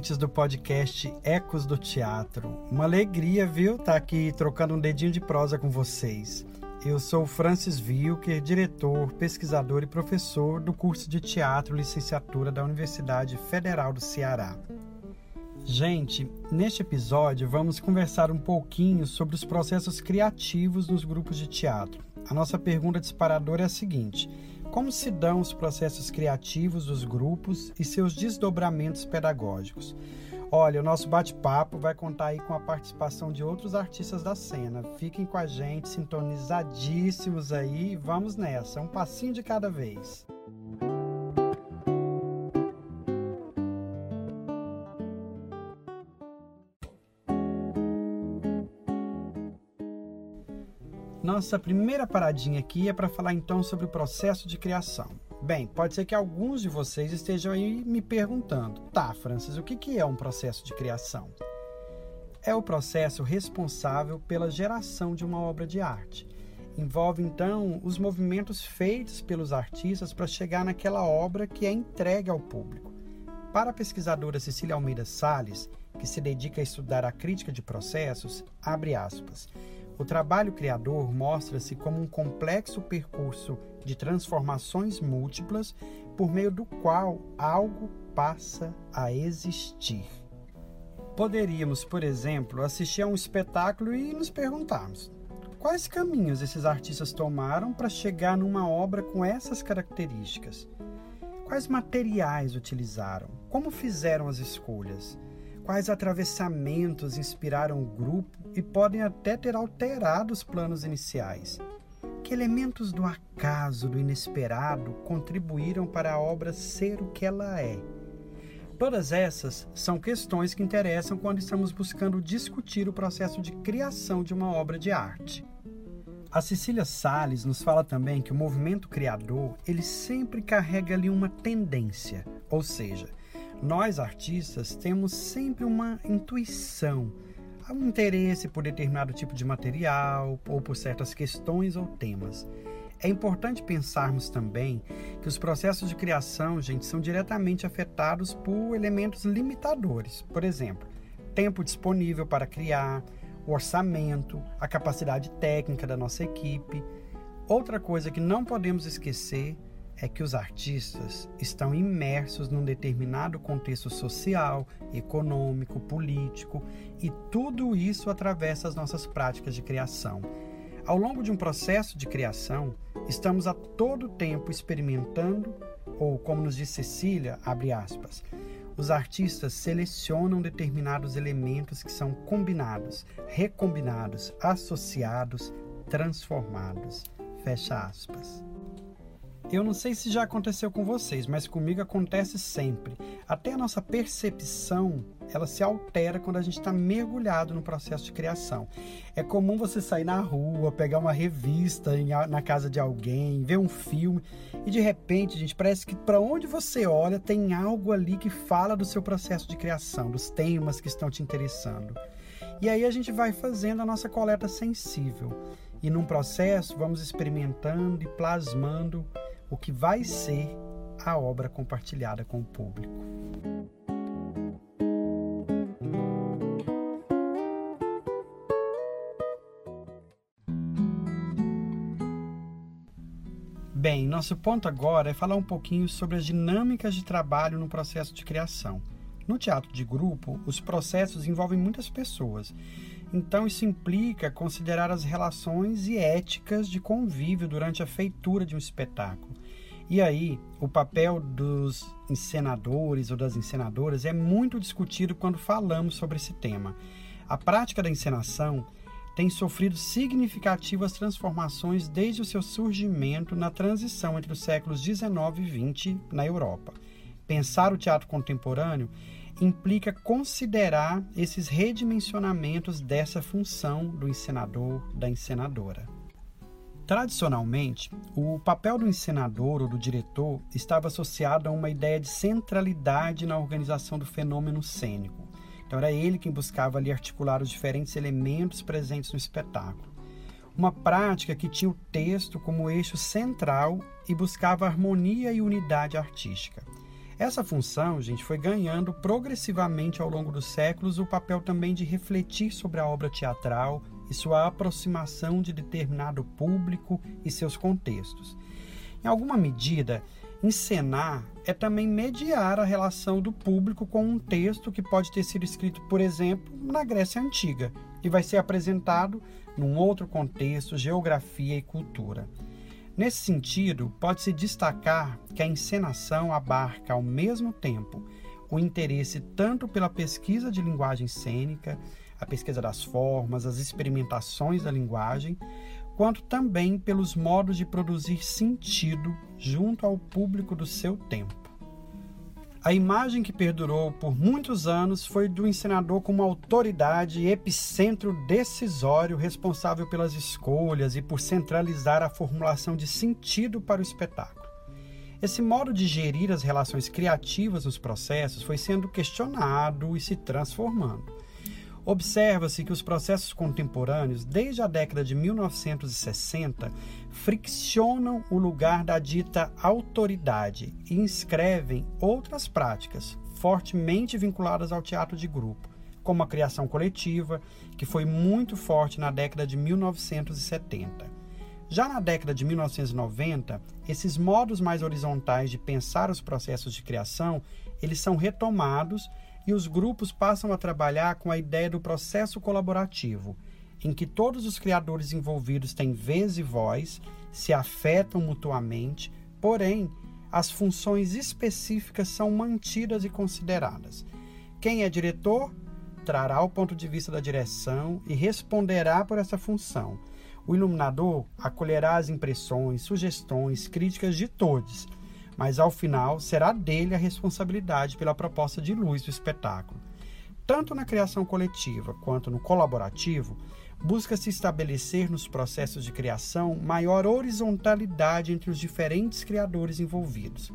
ouvintes do podcast Ecos do Teatro. Uma alegria, viu, estar tá aqui trocando um dedinho de prosa com vocês. Eu sou Francis Wilker, diretor, pesquisador e professor do curso de Teatro Licenciatura da Universidade Federal do Ceará. Gente, neste episódio vamos conversar um pouquinho sobre os processos criativos nos grupos de teatro. A nossa pergunta disparadora é a seguinte: como se dão os processos criativos dos grupos e seus desdobramentos pedagógicos? Olha, o nosso bate-papo vai contar aí com a participação de outros artistas da cena. Fiquem com a gente, sintonizadíssimos aí. Vamos nessa, um passinho de cada vez. Nossa primeira paradinha aqui é para falar então sobre o processo de criação. Bem, pode ser que alguns de vocês estejam aí me perguntando: tá, Francis, o que é um processo de criação? É o processo responsável pela geração de uma obra de arte. Envolve então os movimentos feitos pelos artistas para chegar naquela obra que é entregue ao público. Para a pesquisadora Cecília Almeida Sales, que se dedica a estudar a crítica de processos, abre aspas. O trabalho criador mostra-se como um complexo percurso de transformações múltiplas por meio do qual algo passa a existir. Poderíamos, por exemplo, assistir a um espetáculo e nos perguntarmos: quais caminhos esses artistas tomaram para chegar numa obra com essas características? Quais materiais utilizaram? Como fizeram as escolhas? Quais atravessamentos inspiraram o grupo e podem até ter alterado os planos iniciais? Que elementos do acaso, do inesperado, contribuíram para a obra ser o que ela é? Todas essas são questões que interessam quando estamos buscando discutir o processo de criação de uma obra de arte. A Cecília Sales nos fala também que o movimento criador, ele sempre carrega ali uma tendência, ou seja, nós artistas temos sempre uma intuição, um interesse por determinado tipo de material ou por certas questões ou temas. É importante pensarmos também que os processos de criação, gente, são diretamente afetados por elementos limitadores. Por exemplo, tempo disponível para criar, orçamento, a capacidade técnica da nossa equipe. Outra coisa que não podemos esquecer é que os artistas estão imersos num determinado contexto social, econômico, político e tudo isso atravessa as nossas práticas de criação. Ao longo de um processo de criação, estamos a todo tempo experimentando, ou como nos diz Cecília, abre aspas, os artistas selecionam determinados elementos que são combinados, recombinados, associados, transformados. Fecha aspas. Eu não sei se já aconteceu com vocês, mas comigo acontece sempre. Até a nossa percepção, ela se altera quando a gente está mergulhado no processo de criação. É comum você sair na rua, pegar uma revista em, na casa de alguém, ver um filme e de repente, gente, parece que para onde você olha tem algo ali que fala do seu processo de criação, dos temas que estão te interessando. E aí a gente vai fazendo a nossa coleta sensível. E num processo vamos experimentando e plasmando o que vai ser a obra compartilhada com o público. Bem, nosso ponto agora é falar um pouquinho sobre as dinâmicas de trabalho no processo de criação. No teatro de grupo, os processos envolvem muitas pessoas. Então, isso implica considerar as relações e éticas de convívio durante a feitura de um espetáculo. E aí, o papel dos encenadores ou das encenadoras é muito discutido quando falamos sobre esse tema. A prática da encenação tem sofrido significativas transformações desde o seu surgimento na transição entre os séculos 19 e 20 na Europa. Pensar o teatro contemporâneo implica considerar esses redimensionamentos dessa função do encenador, da encenadora. Tradicionalmente, o papel do encenador ou do diretor estava associado a uma ideia de centralidade na organização do fenômeno cênico. Então era ele quem buscava ali articular os diferentes elementos presentes no espetáculo. Uma prática que tinha o texto como eixo central e buscava harmonia e unidade artística. Essa função, gente, foi ganhando progressivamente ao longo dos séculos o papel também de refletir sobre a obra teatral e sua aproximação de determinado público e seus contextos. Em alguma medida, encenar é também mediar a relação do público com um texto que pode ter sido escrito, por exemplo, na Grécia Antiga e vai ser apresentado num outro contexto, geografia e cultura. Nesse sentido, pode-se destacar que a encenação abarca ao mesmo tempo o interesse tanto pela pesquisa de linguagem cênica, a pesquisa das formas, as experimentações da linguagem, quanto também pelos modos de produzir sentido junto ao público do seu tempo. A imagem que perdurou por muitos anos foi do encenador como autoridade e epicentro decisório responsável pelas escolhas e por centralizar a formulação de sentido para o espetáculo. Esse modo de gerir as relações criativas nos processos foi sendo questionado e se transformando. Observa-se que os processos contemporâneos, desde a década de 1960, friccionam o lugar da dita autoridade e inscrevem outras práticas fortemente vinculadas ao teatro de grupo, como a criação coletiva, que foi muito forte na década de 1970. Já na década de 1990, esses modos mais horizontais de pensar os processos de criação, eles são retomados e os grupos passam a trabalhar com a ideia do processo colaborativo, em que todos os criadores envolvidos têm vez e voz, se afetam mutuamente, porém, as funções específicas são mantidas e consideradas. Quem é diretor trará o ponto de vista da direção e responderá por essa função. O iluminador acolherá as impressões, sugestões, críticas de todos mas ao final será dele a responsabilidade pela proposta de luz do espetáculo. Tanto na criação coletiva quanto no colaborativo, busca-se estabelecer nos processos de criação maior horizontalidade entre os diferentes criadores envolvidos.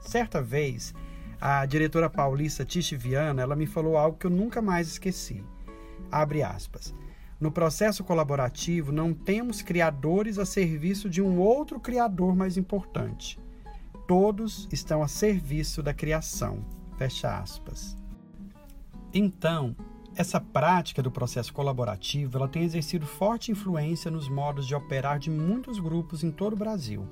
Certa vez, a diretora paulista Tish Viana, ela me falou algo que eu nunca mais esqueci. Abre aspas. No processo colaborativo, não temos criadores a serviço de um outro criador mais importante todos estão a serviço da criação. Fecha aspas. Então, essa prática do processo colaborativo ela tem exercido forte influência nos modos de operar de muitos grupos em todo o Brasil.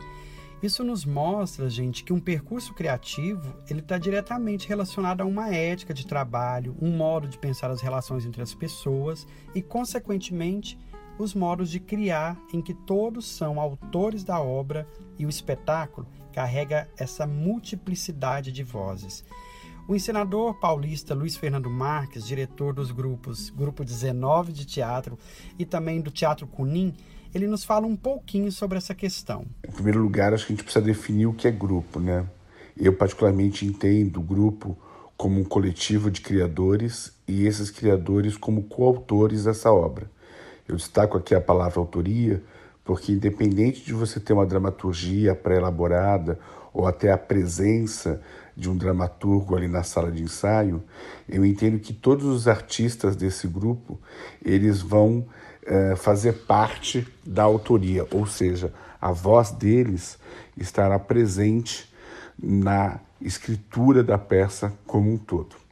Isso nos mostra, gente, que um percurso criativo ele está diretamente relacionado a uma ética de trabalho, um modo de pensar as relações entre as pessoas e, consequentemente, os modos de criar em que todos são autores da obra e o espetáculo carrega essa multiplicidade de vozes. O encenador paulista Luiz Fernando Marques, diretor dos grupos Grupo 19 de Teatro e também do Teatro Cunim, ele nos fala um pouquinho sobre essa questão. Em primeiro lugar, acho que a gente precisa definir o que é grupo, né? Eu particularmente entendo o grupo como um coletivo de criadores e esses criadores como coautores dessa obra. Eu destaco aqui a palavra autoria, porque independente de você ter uma dramaturgia pré-elaborada ou até a presença de um dramaturgo ali na sala de ensaio, eu entendo que todos os artistas desse grupo eles vão é, fazer parte da autoria, ou seja, a voz deles estará presente na escritura da peça como um todo.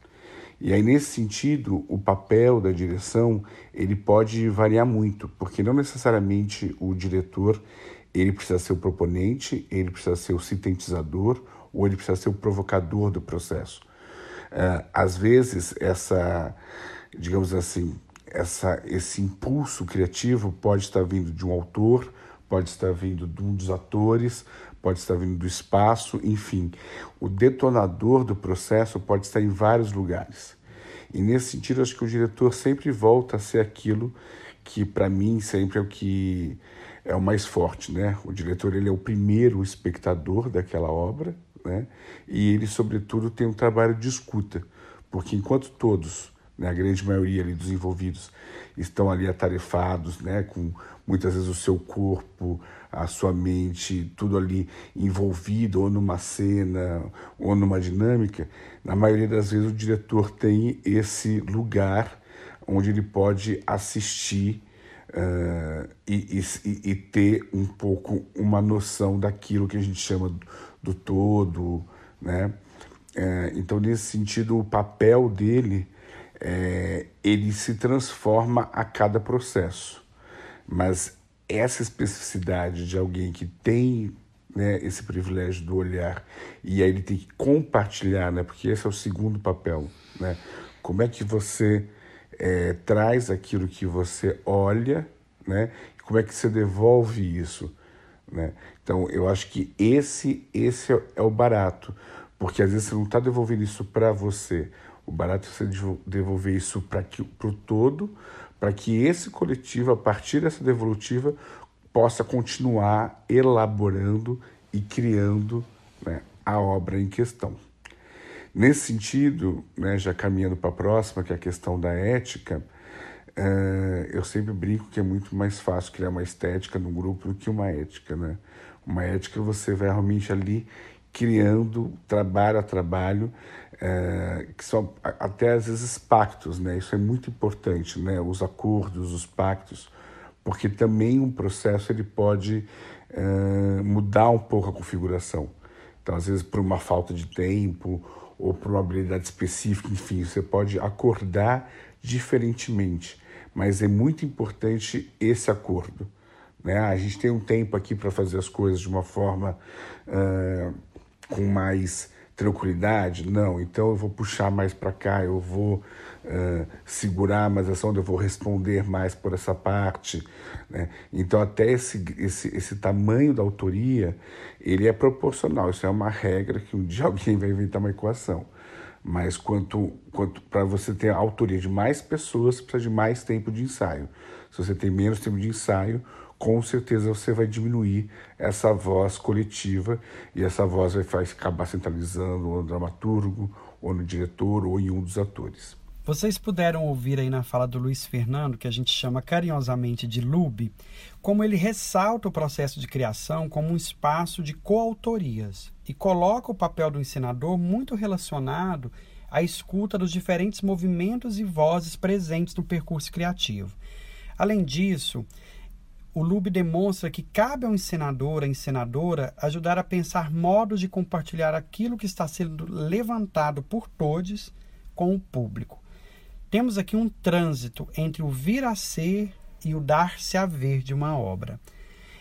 E aí nesse sentido, o papel da direção, ele pode variar muito, porque não necessariamente o diretor, ele precisa ser o proponente, ele precisa ser o sintetizador ou ele precisa ser o provocador do processo. Uh, às vezes essa, digamos assim, essa, esse impulso criativo pode estar vindo de um autor, pode estar vindo de um dos atores, pode estar vindo do espaço, enfim. O detonador do processo pode estar em vários lugares. E nesse sentido, acho que o diretor sempre volta a ser aquilo que, para mim, sempre é o que é o mais forte, né? O diretor ele é o primeiro espectador daquela obra, né? E ele, sobretudo, tem um trabalho de escuta, porque enquanto todos, né, a grande maioria ali dos envolvidos, estão ali atarefados, né, com muitas vezes o seu corpo, a sua mente, tudo ali envolvido ou numa cena ou numa dinâmica, na maioria das vezes o diretor tem esse lugar onde ele pode assistir uh, e, e, e, ter um pouco uma noção daquilo que a gente chama do todo, né? É, então, nesse sentido, o papel dele é, ele se transforma a cada processo. Mas essa especificidade de alguém que tem né, esse privilégio do olhar e aí ele tem que compartilhar, né, porque esse é o segundo papel, né? Como é que você é, traz aquilo que você olha, né? E como é que você devolve isso, né? Então eu acho que esse esse é, é o barato, porque às vezes você não está devolvendo isso para você, o barato é você devolver isso para o todo, para que esse coletivo, a partir dessa devolutiva, possa continuar elaborando e criando né, a obra em questão. Nesse sentido, né, já caminhando para a próxima, que é a questão da ética, uh, eu sempre brinco que é muito mais fácil criar uma estética no grupo do que uma ética. Né? Uma ética você vai realmente ali criando trabalho a trabalho, é, que são até às vezes pactos, né? Isso é muito importante, né? Os acordos, os pactos, porque também um processo ele pode é, mudar um pouco a configuração. Então, às vezes por uma falta de tempo ou por uma habilidade específica, enfim, você pode acordar diferentemente, mas é muito importante esse acordo. Né? A gente tem um tempo aqui para fazer as coisas de uma forma uh, com mais tranquilidade? Não, então eu vou puxar mais para cá, eu vou uh, segurar mais ação, eu vou responder mais por essa parte. Né? Então, até esse, esse, esse tamanho da autoria, ele é proporcional. Isso é uma regra que um dia alguém vai inventar uma equação. Mas quanto, quanto para você ter a autoria de mais pessoas, precisa de mais tempo de ensaio. Se você tem menos tempo de ensaio, com certeza você vai diminuir essa voz coletiva e essa voz vai acabar centralizando no dramaturgo, ou no diretor, ou em um dos atores. Vocês puderam ouvir aí na fala do Luiz Fernando, que a gente chama carinhosamente de Lube, como ele ressalta o processo de criação como um espaço de coautorias e coloca o papel do ensinador muito relacionado à escuta dos diferentes movimentos e vozes presentes no percurso criativo. Além disso, o Lube demonstra que cabe ao encenador, à encenadora, ajudar a pensar modos de compartilhar aquilo que está sendo levantado por todos com o público. Temos aqui um trânsito entre o vir a ser e o dar-se a ver de uma obra.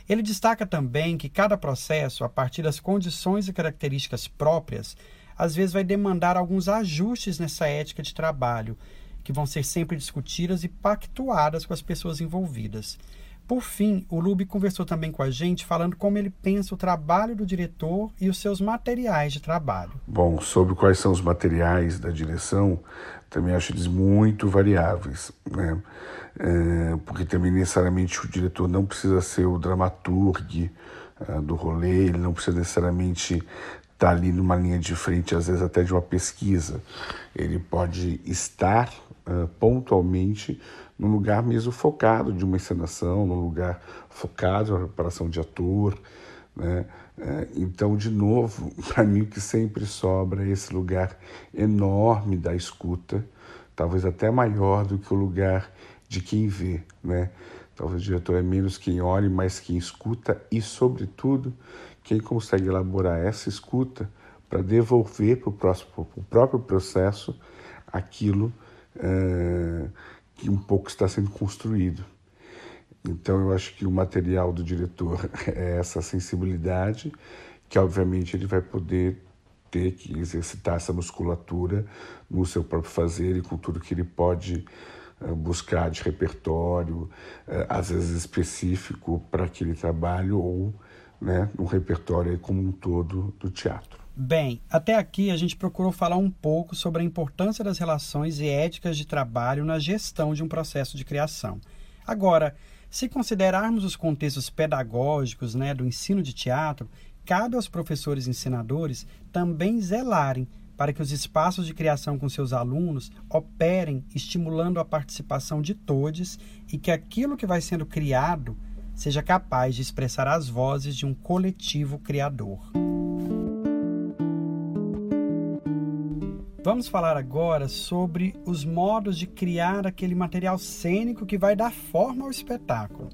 Ele destaca também que cada processo, a partir das condições e características próprias, às vezes vai demandar alguns ajustes nessa ética de trabalho, que vão ser sempre discutidas e pactuadas com as pessoas envolvidas. Por fim, o Lube conversou também com a gente, falando como ele pensa o trabalho do diretor e os seus materiais de trabalho. Bom, sobre quais são os materiais da direção, também acho eles muito variáveis, né? É, porque também necessariamente o diretor não precisa ser o dramaturgo uh, do rolê, ele não precisa necessariamente estar tá ali numa linha de frente, às vezes até de uma pesquisa. Ele pode estar uh, pontualmente num lugar mesmo focado de uma encenação, num lugar focado na preparação de ator. Né? É, então, de novo, para mim o que sempre sobra é esse lugar enorme da escuta, talvez até maior do que o lugar de quem vê. Né? Talvez o diretor é menos quem olha, mas quem escuta e, sobretudo, quem consegue elaborar essa escuta para devolver para o próprio processo aquilo uh, que um pouco está sendo construído. Então eu acho que o material do diretor é essa sensibilidade, que obviamente ele vai poder ter que exercitar essa musculatura no seu próprio fazer e com tudo que ele pode eh, buscar de repertório, eh, às vezes específico para aquele trabalho ou né, um repertório como um todo do teatro. Bem, até aqui a gente procurou falar um pouco sobre a importância das relações e éticas de trabalho na gestão de um processo de criação. Agora, se considerarmos os contextos pedagógicos né, do ensino de teatro, cabe aos professores ensinadores também zelarem para que os espaços de criação com seus alunos operem estimulando a participação de todos e que aquilo que vai sendo criado seja capaz de expressar as vozes de um coletivo criador. Vamos falar agora sobre os modos de criar aquele material cênico que vai dar forma ao espetáculo.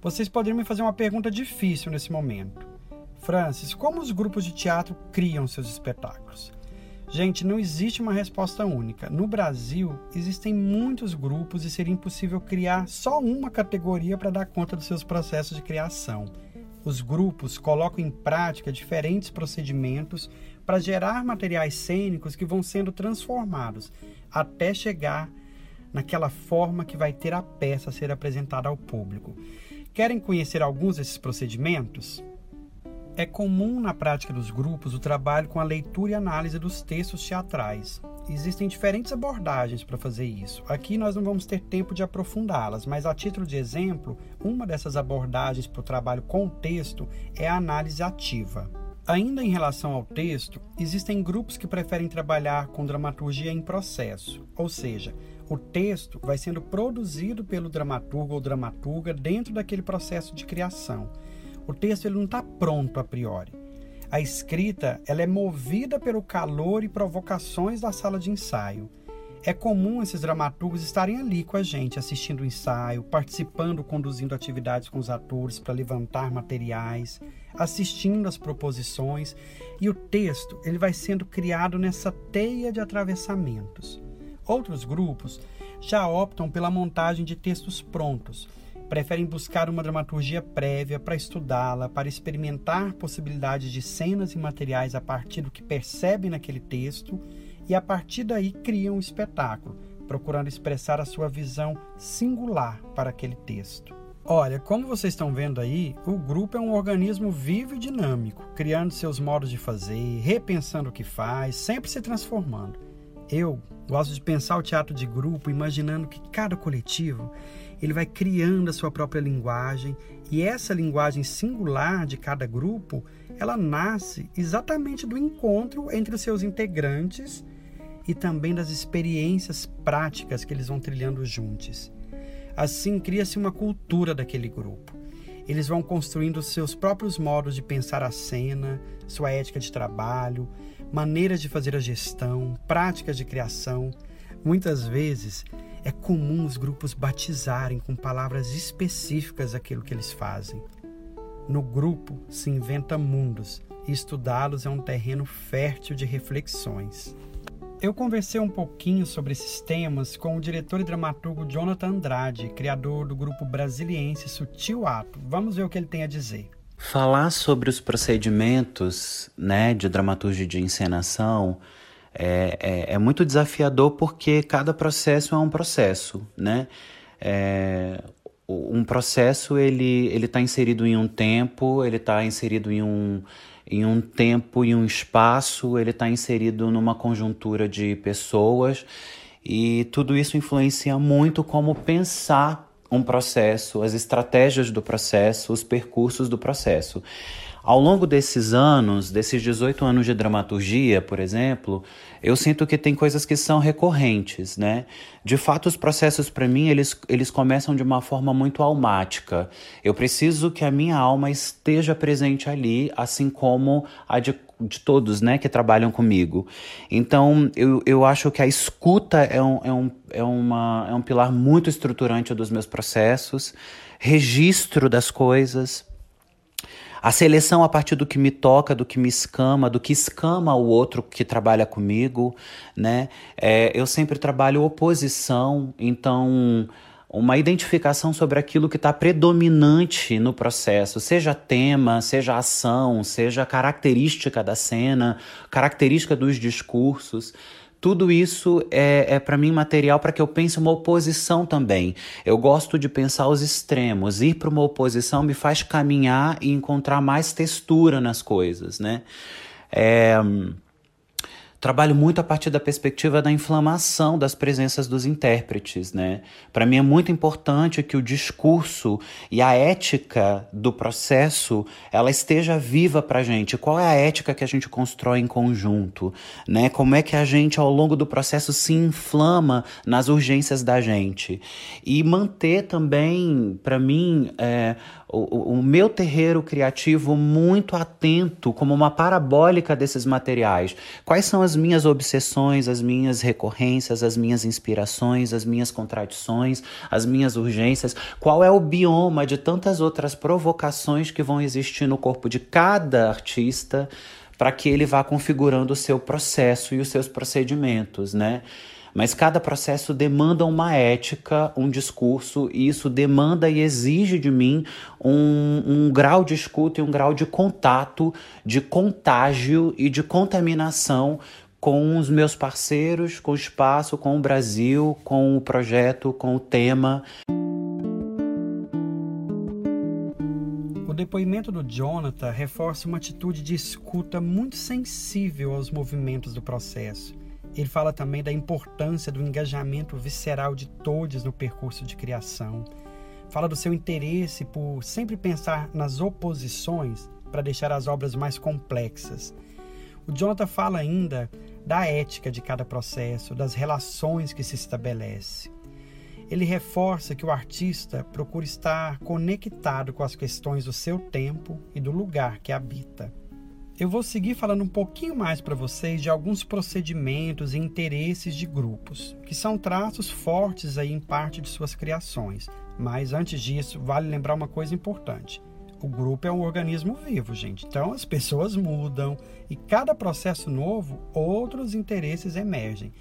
Vocês poderiam me fazer uma pergunta difícil nesse momento. Francis, como os grupos de teatro criam seus espetáculos? Gente, não existe uma resposta única. No Brasil, existem muitos grupos e seria impossível criar só uma categoria para dar conta dos seus processos de criação. Os grupos colocam em prática diferentes procedimentos para gerar materiais cênicos que vão sendo transformados até chegar naquela forma que vai ter a peça a ser apresentada ao público. Querem conhecer alguns desses procedimentos? É comum na prática dos grupos o trabalho com a leitura e análise dos textos teatrais. Existem diferentes abordagens para fazer isso. Aqui nós não vamos ter tempo de aprofundá-las, mas a título de exemplo, uma dessas abordagens para o trabalho com o texto é a análise ativa. Ainda em relação ao texto, existem grupos que preferem trabalhar com dramaturgia em processo, ou seja, o texto vai sendo produzido pelo dramaturgo ou dramaturga dentro daquele processo de criação. O texto ele não está pronto a priori. A escrita ela é movida pelo calor e provocações da sala de ensaio. É comum esses dramaturgos estarem ali com a gente, assistindo o ensaio, participando, conduzindo atividades com os atores para levantar materiais, assistindo às proposições, e o texto ele vai sendo criado nessa teia de atravessamentos. Outros grupos já optam pela montagem de textos prontos, preferem buscar uma dramaturgia prévia para estudá-la, para experimentar possibilidades de cenas e materiais a partir do que percebem naquele texto e a partir daí criam um espetáculo, procurando expressar a sua visão singular para aquele texto. Olha, como vocês estão vendo aí, o grupo é um organismo vivo e dinâmico, criando seus modos de fazer, repensando o que faz, sempre se transformando. Eu gosto de pensar o teatro de grupo imaginando que cada coletivo ele vai criando a sua própria linguagem e essa linguagem singular de cada grupo ela nasce exatamente do encontro entre os seus integrantes e também das experiências práticas que eles vão trilhando juntos. Assim cria-se uma cultura daquele grupo. Eles vão construindo seus próprios modos de pensar a cena, sua ética de trabalho, maneiras de fazer a gestão, práticas de criação. Muitas vezes é comum os grupos batizarem com palavras específicas aquilo que eles fazem. No grupo se inventa mundos e estudá-los é um terreno fértil de reflexões. Eu conversei um pouquinho sobre esses temas com o diretor e dramaturgo Jonathan Andrade, criador do grupo brasiliense Sutil Ato. Vamos ver o que ele tem a dizer. Falar sobre os procedimentos né, de dramaturgia de encenação é, é, é, muito desafiador porque cada processo é um processo, né? É, um processo ele ele está inserido em um tempo, ele está inserido em um em um tempo e um espaço, ele está inserido numa conjuntura de pessoas e tudo isso influencia muito como pensar um processo, as estratégias do processo, os percursos do processo. Ao longo desses anos, desses 18 anos de dramaturgia, por exemplo, eu sinto que tem coisas que são recorrentes, né? De fato, os processos para mim, eles, eles começam de uma forma muito almática. Eu preciso que a minha alma esteja presente ali, assim como a de, de todos, né, que trabalham comigo. Então, eu, eu acho que a escuta é um, é, um, é, uma, é um pilar muito estruturante dos meus processos, registro das coisas, a seleção a partir do que me toca, do que me escama, do que escama o outro que trabalha comigo, né? É, eu sempre trabalho oposição, então uma identificação sobre aquilo que está predominante no processo, seja tema, seja ação, seja característica da cena, característica dos discursos. Tudo isso é, é para mim material para que eu pense uma oposição também. Eu gosto de pensar os extremos. Ir para uma oposição me faz caminhar e encontrar mais textura nas coisas, né? É, trabalho muito a partir da perspectiva da inflamação das presenças dos intérpretes, né? Para mim é muito importante que o discurso e a ética do processo ela esteja viva para gente. Qual é a ética que a gente constrói em conjunto, né? Como é que a gente ao longo do processo se inflama nas urgências da gente e manter também, para mim, é, o, o, meu terreiro criativo muito atento, como uma parabólica desses materiais. Quais são as minhas obsessões, as minhas recorrências, as minhas inspirações, as minhas contradições, as minhas urgências? Qual é o bioma de tantas outras provocações que vão existir no corpo de cada artista? para que ele vá configurando o seu processo e os seus procedimentos, né? Mas cada processo demanda uma ética, um discurso, e isso demanda e exige de mim um, um grau de escuta e um grau de contato, de contágio e de contaminação com os meus parceiros, com o espaço, com o Brasil, com o projeto, com o tema. O depoimento do Jonathan reforça uma atitude de escuta muito sensível aos movimentos do processo ele fala também da importância do engajamento visceral de todos no percurso de criação. Fala do seu interesse por sempre pensar nas oposições para deixar as obras mais complexas. O Jonathan fala ainda da ética de cada processo, das relações que se estabelece. Ele reforça que o artista procura estar conectado com as questões do seu tempo e do lugar que habita. Eu vou seguir falando um pouquinho mais para vocês de alguns procedimentos e interesses de grupos, que são traços fortes aí em parte de suas criações. Mas antes disso, vale lembrar uma coisa importante. O grupo é um organismo vivo, gente. Então as pessoas mudam e cada processo novo, outros interesses emergem.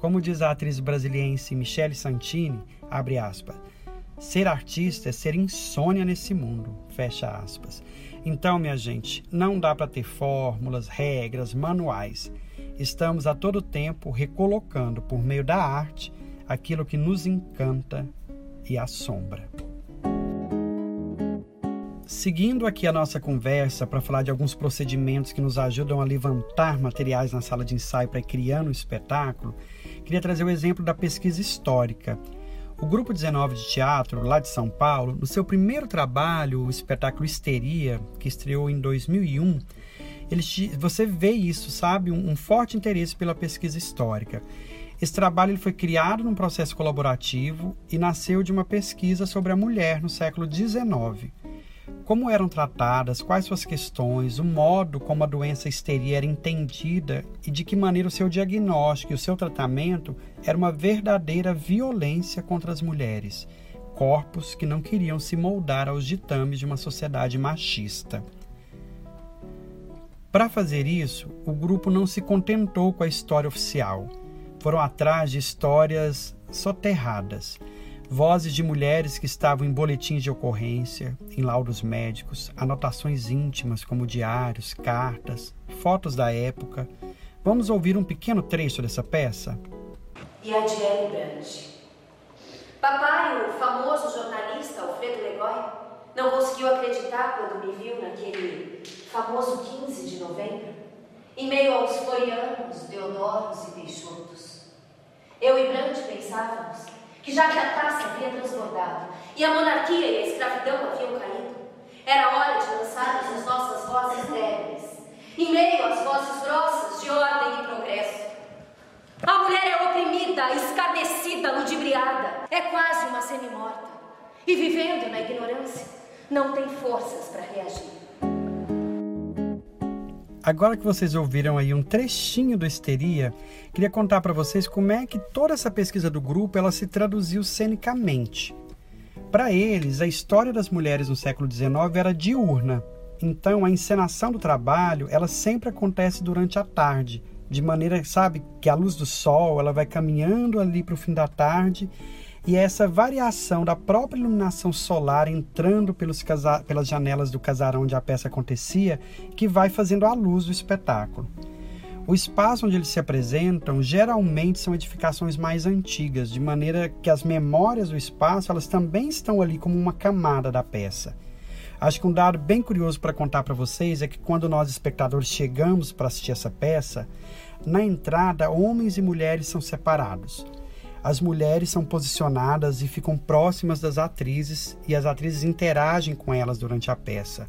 Como diz a atriz brasiliense Michele Santini, abre aspas, ser artista é ser insônia nesse mundo, fecha aspas. Então, minha gente, não dá para ter fórmulas, regras, manuais. Estamos a todo tempo recolocando por meio da arte aquilo que nos encanta e assombra. Seguindo aqui a nossa conversa para falar de alguns procedimentos que nos ajudam a levantar materiais na sala de ensaio para criando um espetáculo, queria trazer o exemplo da pesquisa histórica o Grupo 19 de Teatro, lá de São Paulo, no seu primeiro trabalho, o espetáculo Histeria, que estreou em 2001, eles, você vê isso, sabe? Um, um forte interesse pela pesquisa histórica. Esse trabalho ele foi criado num processo colaborativo e nasceu de uma pesquisa sobre a mulher no século XIX como eram tratadas, quais suas questões, o modo como a doença histeria era entendida e de que maneira o seu diagnóstico e o seu tratamento era uma verdadeira violência contra as mulheres, corpos que não queriam se moldar aos ditames de uma sociedade machista. Para fazer isso, o grupo não se contentou com a história oficial. Foram atrás de histórias soterradas vozes de mulheres que estavam em boletins de ocorrência, em laudos médicos, anotações íntimas como diários, cartas, fotos da época. Vamos ouvir um pequeno trecho dessa peça? E a Adriele Brandt. Papai, o famoso jornalista Alfredo Legoy, não conseguiu acreditar quando me viu naquele famoso 15 de novembro, em meio aos florianos, Deodoros e Peixotos. Eu e Brandt pensávamos que já que a taça havia transbordado e a monarquia e a escravidão haviam caído, era hora de lançarmos as nossas vozes débeis, em meio às vozes grossas de ordem e progresso. A mulher é oprimida, escarnecida, ludibriada, é quase uma semi-morta, e vivendo na ignorância, não tem forças para reagir. Agora que vocês ouviram aí um trechinho do Histeria, queria contar para vocês como é que toda essa pesquisa do grupo ela se traduziu cenicamente. Para eles, a história das mulheres no século XIX era diurna. Então, a encenação do trabalho, ela sempre acontece durante a tarde, de maneira, sabe, que a luz do sol, ela vai caminhando ali para o fim da tarde e é essa variação da própria iluminação solar entrando pelos pelas janelas do casarão onde a peça acontecia que vai fazendo a luz do espetáculo. O espaço onde eles se apresentam geralmente são edificações mais antigas, de maneira que as memórias do espaço elas também estão ali como uma camada da peça. Acho que um dado bem curioso para contar para vocês é que quando nós espectadores chegamos para assistir essa peça, na entrada homens e mulheres são separados as mulheres são posicionadas e ficam próximas das atrizes e as atrizes interagem com elas durante a peça.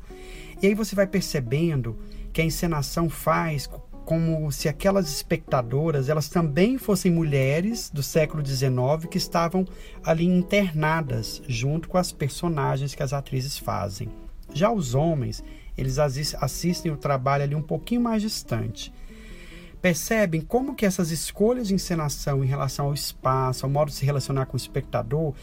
E aí você vai percebendo que a encenação faz como se aquelas espectadoras elas também fossem mulheres do século XIX que estavam ali internadas junto com as personagens que as atrizes fazem. Já os homens, eles assistem o trabalho ali um pouquinho mais distante percebem como que essas escolhas de encenação em relação ao espaço, ao modo de se relacionar com o espectador,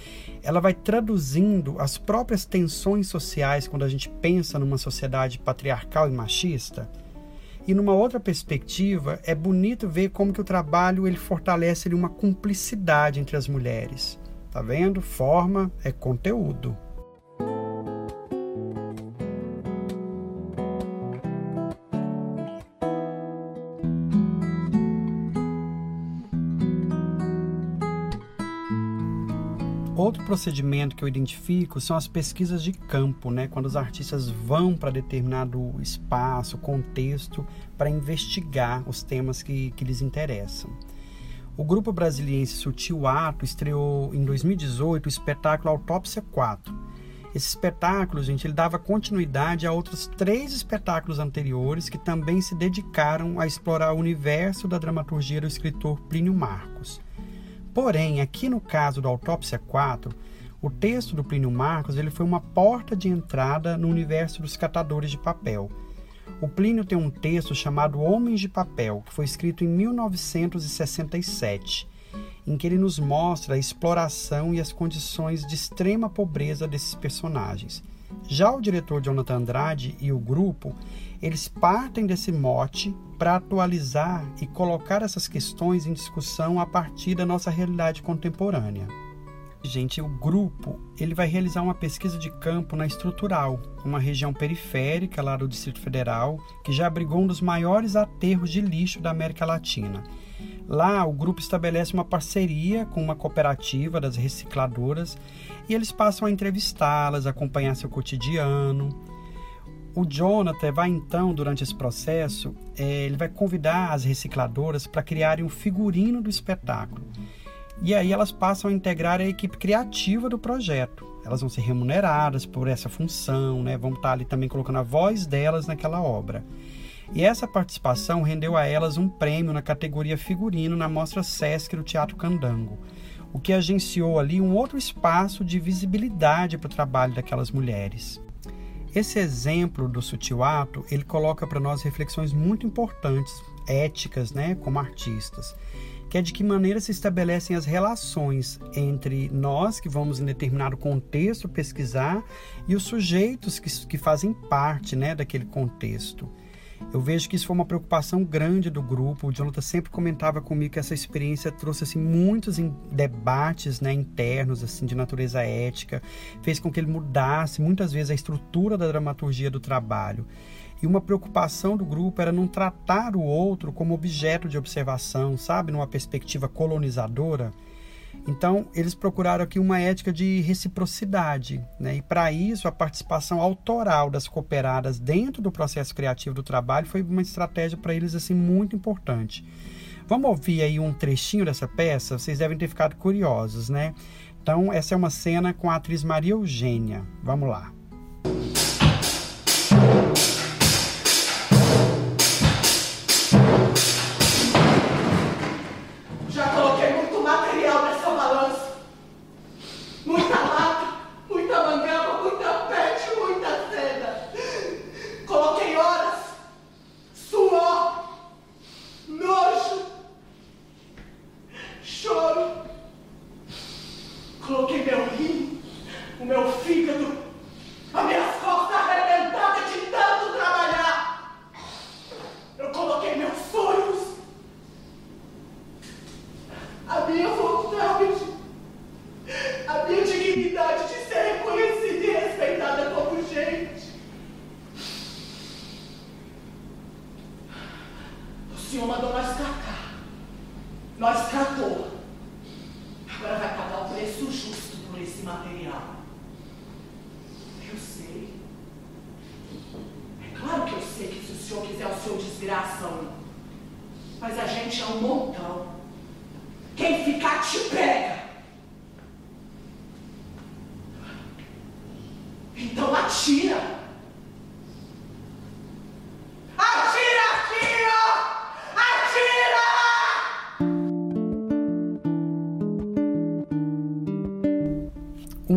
ela vai traduzindo as próprias tensões sociais quando a gente pensa numa sociedade patriarcal e machista. E numa outra perspectiva, é bonito ver como que o trabalho ele fortalece ele, uma cumplicidade entre as mulheres. Tá vendo? Forma é conteúdo. Procedimento que eu identifico são as pesquisas de campo, né? quando os artistas vão para determinado espaço, contexto, para investigar os temas que, que lhes interessam. O grupo brasiliense Sutil Ato estreou em 2018 o espetáculo Autópsia 4. Esse espetáculo, gente, ele dava continuidade a outros três espetáculos anteriores que também se dedicaram a explorar o universo da dramaturgia do escritor Plínio Marcos. Porém, aqui no caso do Autópsia 4, o texto do Plínio Marcos ele foi uma porta de entrada no universo dos catadores de papel. O Plínio tem um texto chamado Homens de Papel, que foi escrito em 1967, em que ele nos mostra a exploração e as condições de extrema pobreza desses personagens. Já o diretor Jonathan Andrade e o grupo, eles partem desse mote para atualizar e colocar essas questões em discussão a partir da nossa realidade contemporânea. Gente, o grupo ele vai realizar uma pesquisa de campo na Estrutural, uma região periférica lá do Distrito Federal, que já abrigou um dos maiores aterros de lixo da América Latina. Lá, o grupo estabelece uma parceria com uma cooperativa das recicladoras e eles passam a entrevistá-las, acompanhar seu cotidiano. O Jonathan vai então, durante esse processo, é, ele vai convidar as recicladoras para criarem um figurino do espetáculo. E aí elas passam a integrar a equipe criativa do projeto. Elas vão ser remuneradas por essa função, né? vão estar ali também colocando a voz delas naquela obra. E essa participação rendeu a elas um prêmio na categoria figurino na Mostra Sesc do Teatro Candango, o que agenciou ali um outro espaço de visibilidade para o trabalho daquelas mulheres. Esse exemplo do sutil ato, ele coloca para nós reflexões muito importantes, éticas, né, como artistas, que é de que maneira se estabelecem as relações entre nós, que vamos em determinado contexto pesquisar, e os sujeitos que, que fazem parte, né, daquele contexto. Eu vejo que isso foi uma preocupação grande do grupo. O Jonathan sempre comentava comigo que essa experiência trouxe assim, muitos debates né, internos assim, de natureza ética, fez com que ele mudasse muitas vezes a estrutura da dramaturgia do trabalho. E uma preocupação do grupo era não tratar o outro como objeto de observação, sabe, numa perspectiva colonizadora então, eles procuraram aqui uma ética de reciprocidade, né? e para isso, a participação autoral das cooperadas dentro do processo criativo do trabalho foi uma estratégia para eles assim muito importante. Vamos ouvir aí um trechinho dessa peça? Vocês devem ter ficado curiosos, né? Então, essa é uma cena com a atriz Maria Eugênia. Vamos lá.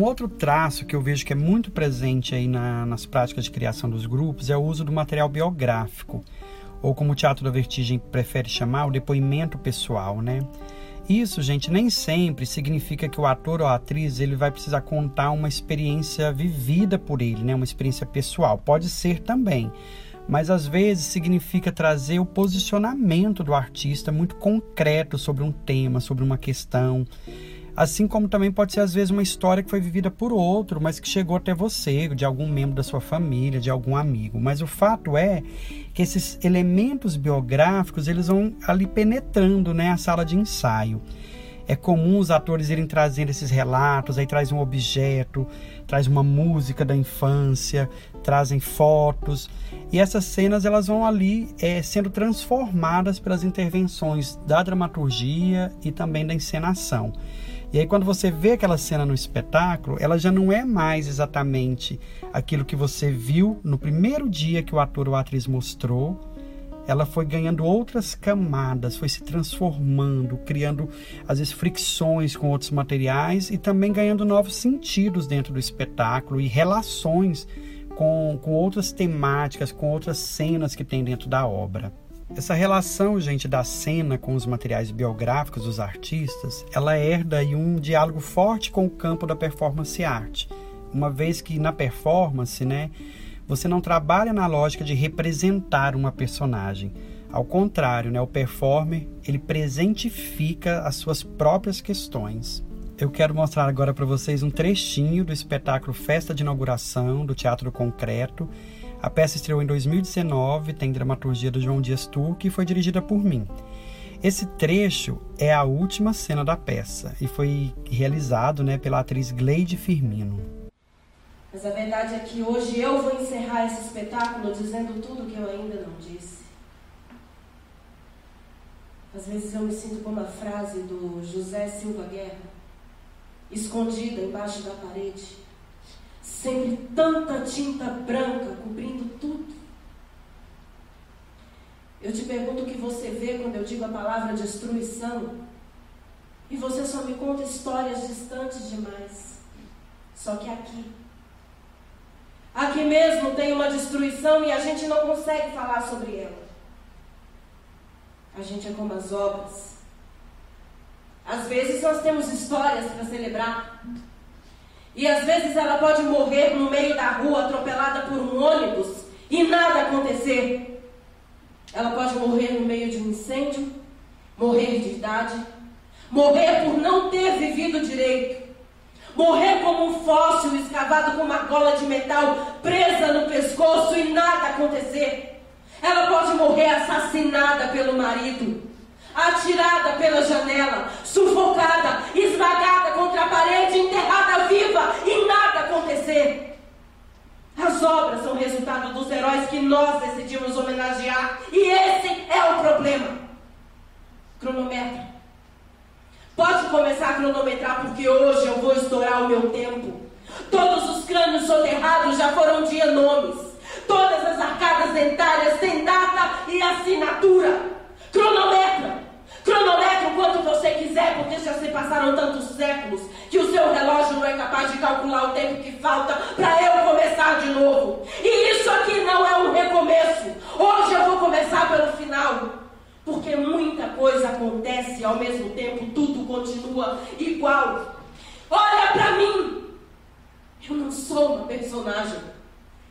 Outro traço que eu vejo que é muito presente aí na, nas práticas de criação dos grupos é o uso do material biográfico, ou como o Teatro da Vertigem prefere chamar, o depoimento pessoal, né? Isso, gente, nem sempre significa que o ator ou a atriz ele vai precisar contar uma experiência vivida por ele, né? Uma experiência pessoal. Pode ser também, mas às vezes significa trazer o posicionamento do artista muito concreto sobre um tema, sobre uma questão. Assim como também pode ser às vezes uma história que foi vivida por outro, mas que chegou até você, de algum membro da sua família, de algum amigo. Mas o fato é que esses elementos biográficos, eles vão ali penetrando, né, a sala de ensaio. É comum os atores irem trazendo esses relatos, aí traz um objeto, traz uma música da infância, trazem fotos. E essas cenas elas vão ali é, sendo transformadas pelas intervenções da dramaturgia e também da encenação. E aí quando você vê aquela cena no espetáculo, ela já não é mais exatamente aquilo que você viu no primeiro dia que o ator ou a atriz mostrou, ela foi ganhando outras camadas, foi se transformando, criando às vezes fricções com outros materiais e também ganhando novos sentidos dentro do espetáculo e relações com, com outras temáticas, com outras cenas que tem dentro da obra. Essa relação, gente, da cena com os materiais biográficos dos artistas, ela herda aí um diálogo forte com o campo da performance art, uma vez que na performance, né, você não trabalha na lógica de representar uma personagem. Ao contrário, né, o performer ele presentifica as suas próprias questões. Eu quero mostrar agora para vocês um trechinho do espetáculo Festa de Inauguração do Teatro Concreto. A peça estreou em 2019, tem dramaturgia do João Dias Turque e foi dirigida por mim. Esse trecho é a última cena da peça e foi realizado né, pela atriz Gleide Firmino. Mas a verdade é que hoje eu vou encerrar esse espetáculo dizendo tudo que eu ainda não disse. Às vezes eu me sinto como a frase do José Silva Guerra, escondida embaixo da parede. Sempre tanta tinta branca cobrindo tudo. Eu te pergunto o que você vê quando eu digo a palavra destruição. E você só me conta histórias distantes demais. Só que aqui, Aqui mesmo tem uma destruição e a gente não consegue falar sobre ela. A gente é como as obras. Às vezes nós temos histórias para celebrar. E às vezes ela pode morrer no meio da rua, atropelada por um ônibus, e nada acontecer. Ela pode morrer no meio de um incêndio, morrer de idade, morrer por não ter vivido direito morrer como um fóssil escavado com uma gola de metal presa no pescoço e nada acontecer. Ela pode morrer assassinada pelo marido, atirada pela janela, sufocada, esmagada contra a parede, enterrada viva e nada acontecer. As obras são resultado dos heróis que nós decidimos homenagear e esse é o problema. Cronometra. Pode começar a cronometrar, porque hoje eu vou estourar o meu tempo. Todos os crânios soterrados já foram de nomes. Todas as arcadas dentárias têm data e assinatura. Cronometra. Cronometra o quanto você quiser, porque já se passaram tantos séculos que o seu relógio não é capaz de calcular o tempo que falta para eu começar de novo. E isso aqui não é um recomeço. Hoje eu vou começar pelo final. Porque muita coisa acontece ao mesmo tempo, tudo continua igual. Olha para mim! Eu não sou uma personagem.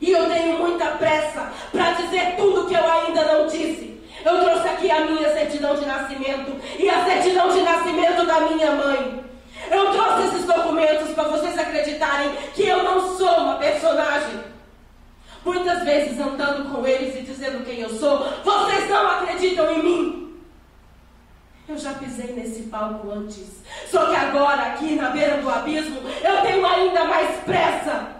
E eu tenho muita pressa para dizer tudo que eu ainda não disse. Eu trouxe aqui a minha certidão de nascimento e a certidão de nascimento da minha mãe. Eu trouxe esses documentos para vocês acreditarem que eu não sou uma personagem. Muitas vezes andando com eles e dizendo quem eu sou, vocês não acreditam em mim. Eu já pisei nesse palco antes. Só que agora, aqui na beira do abismo, eu tenho ainda mais pressa.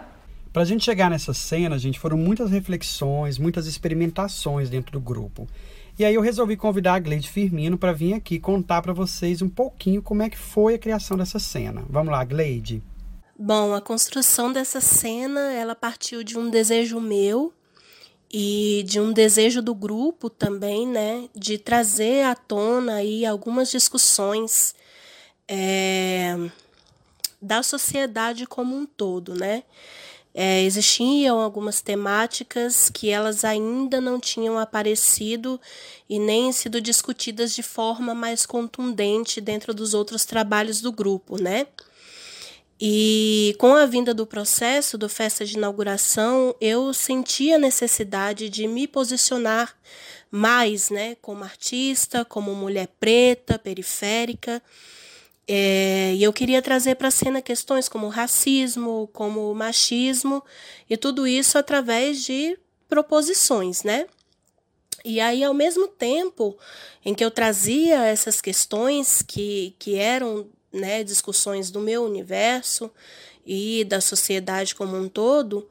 Para a gente chegar nessa cena, gente, foram muitas reflexões, muitas experimentações dentro do grupo. E aí eu resolvi convidar a Gleide Firmino para vir aqui contar para vocês um pouquinho como é que foi a criação dessa cena. Vamos lá, Gleide. Bom, a construção dessa cena, ela partiu de um desejo meu e de um desejo do grupo também, né, de trazer à tona aí algumas discussões é, da sociedade como um todo, né. É, existiam algumas temáticas que elas ainda não tinham aparecido e nem sido discutidas de forma mais contundente dentro dos outros trabalhos do grupo, né? E com a vinda do processo do festa de inauguração, eu senti a necessidade de me posicionar mais, né, como artista, como mulher preta, periférica. É, e eu queria trazer para a cena questões como racismo, como machismo, e tudo isso através de proposições, né? E aí, ao mesmo tempo em que eu trazia essas questões que, que eram né, discussões do meu universo e da sociedade como um todo,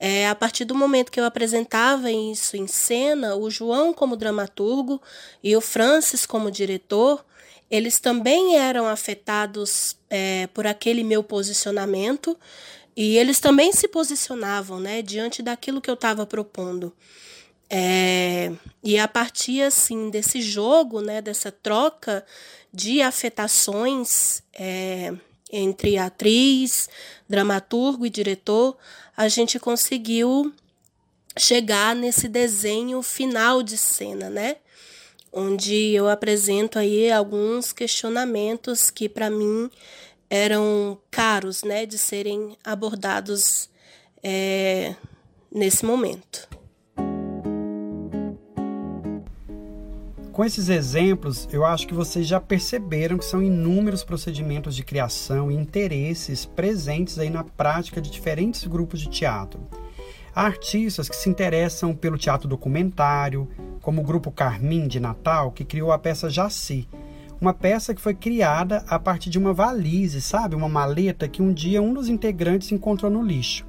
é, a partir do momento que eu apresentava isso em cena, o João como dramaturgo e o Francis como diretor, eles também eram afetados é, por aquele meu posicionamento e eles também se posicionavam né, diante daquilo que eu estava propondo. É, e a partir assim desse jogo, né, dessa troca de afetações é, entre atriz, dramaturgo e diretor, a gente conseguiu chegar nesse desenho final de cena, né? Onde eu apresento aí alguns questionamentos que para mim eram caros, né, de serem abordados é, nesse momento. Com esses exemplos, eu acho que vocês já perceberam que são inúmeros procedimentos de criação e interesses presentes aí na prática de diferentes grupos de teatro. Há artistas que se interessam pelo teatro documentário, como o grupo Carmim de Natal, que criou a peça Jaci, uma peça que foi criada a partir de uma valise, sabe? Uma maleta que um dia um dos integrantes encontrou no lixo.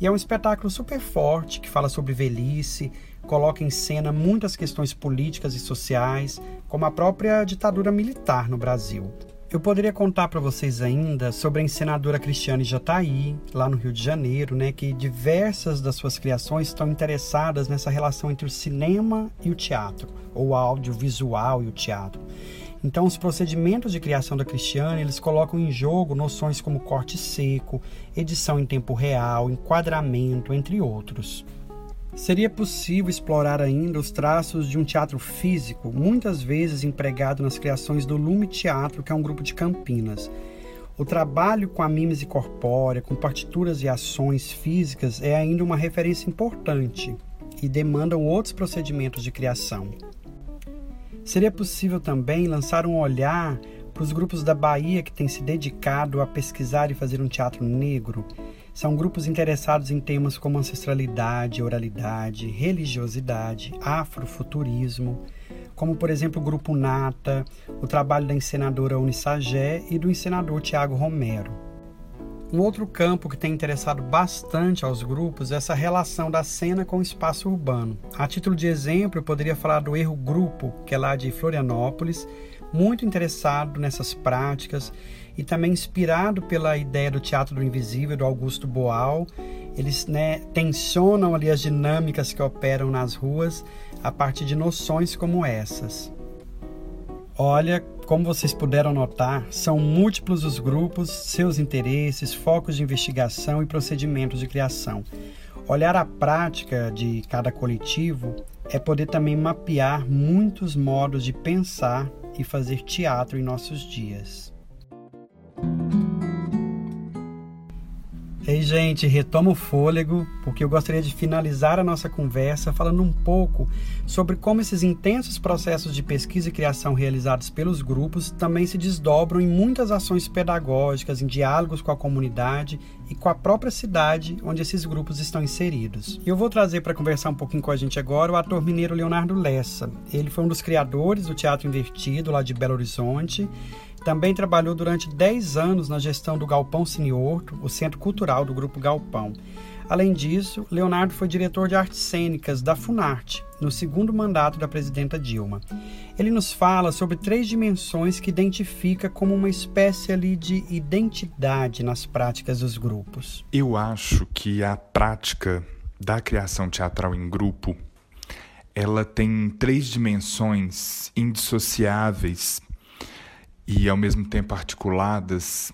E é um espetáculo super forte que fala sobre velhice, coloca em cena muitas questões políticas e sociais, como a própria ditadura militar no Brasil. Eu poderia contar para vocês ainda sobre a encenadora Cristiane Jataí, lá no Rio de Janeiro, né, que diversas das suas criações estão interessadas nessa relação entre o cinema e o teatro, ou o audiovisual e o teatro. Então, os procedimentos de criação da Cristiane, eles colocam em jogo noções como corte seco, edição em tempo real, enquadramento, entre outros. Seria possível explorar ainda os traços de um teatro físico, muitas vezes empregado nas criações do Lume Teatro, que é um grupo de Campinas. O trabalho com a mímese corpórea, com partituras e ações físicas, é ainda uma referência importante e demandam outros procedimentos de criação. Seria possível também lançar um olhar para os grupos da Bahia que têm se dedicado a pesquisar e fazer um teatro negro são grupos interessados em temas como ancestralidade, oralidade, religiosidade, afrofuturismo, como por exemplo o grupo Nata, o trabalho da encenadora Unisagé e do encenador Tiago Romero. Um outro campo que tem interessado bastante aos grupos é essa relação da cena com o espaço urbano. A título de exemplo, eu poderia falar do Erro Grupo, que é lá de Florianópolis, muito interessado nessas práticas e também inspirado pela ideia do teatro do invisível do Augusto Boal. Eles né, tensionam ali as dinâmicas que operam nas ruas a partir de noções como essas. Olha, como vocês puderam notar, são múltiplos os grupos, seus interesses, focos de investigação e procedimentos de criação. Olhar a prática de cada coletivo é poder também mapear muitos modos de pensar e fazer teatro em nossos dias. Ei, gente, retoma o fôlego, porque eu gostaria de finalizar a nossa conversa falando um pouco sobre como esses intensos processos de pesquisa e criação realizados pelos grupos também se desdobram em muitas ações pedagógicas, em diálogos com a comunidade e com a própria cidade onde esses grupos estão inseridos. Eu vou trazer para conversar um pouquinho com a gente agora o ator mineiro Leonardo Lessa. Ele foi um dos criadores do Teatro Invertido, lá de Belo Horizonte também trabalhou durante 10 anos na gestão do Galpão Cineorto, o centro cultural do Grupo Galpão. Além disso, Leonardo foi diretor de artes cênicas da Funarte, no segundo mandato da presidenta Dilma. Ele nos fala sobre três dimensões que identifica como uma espécie ali de identidade nas práticas dos grupos. Eu acho que a prática da criação teatral em grupo ela tem três dimensões indissociáveis e ao mesmo tempo articuladas,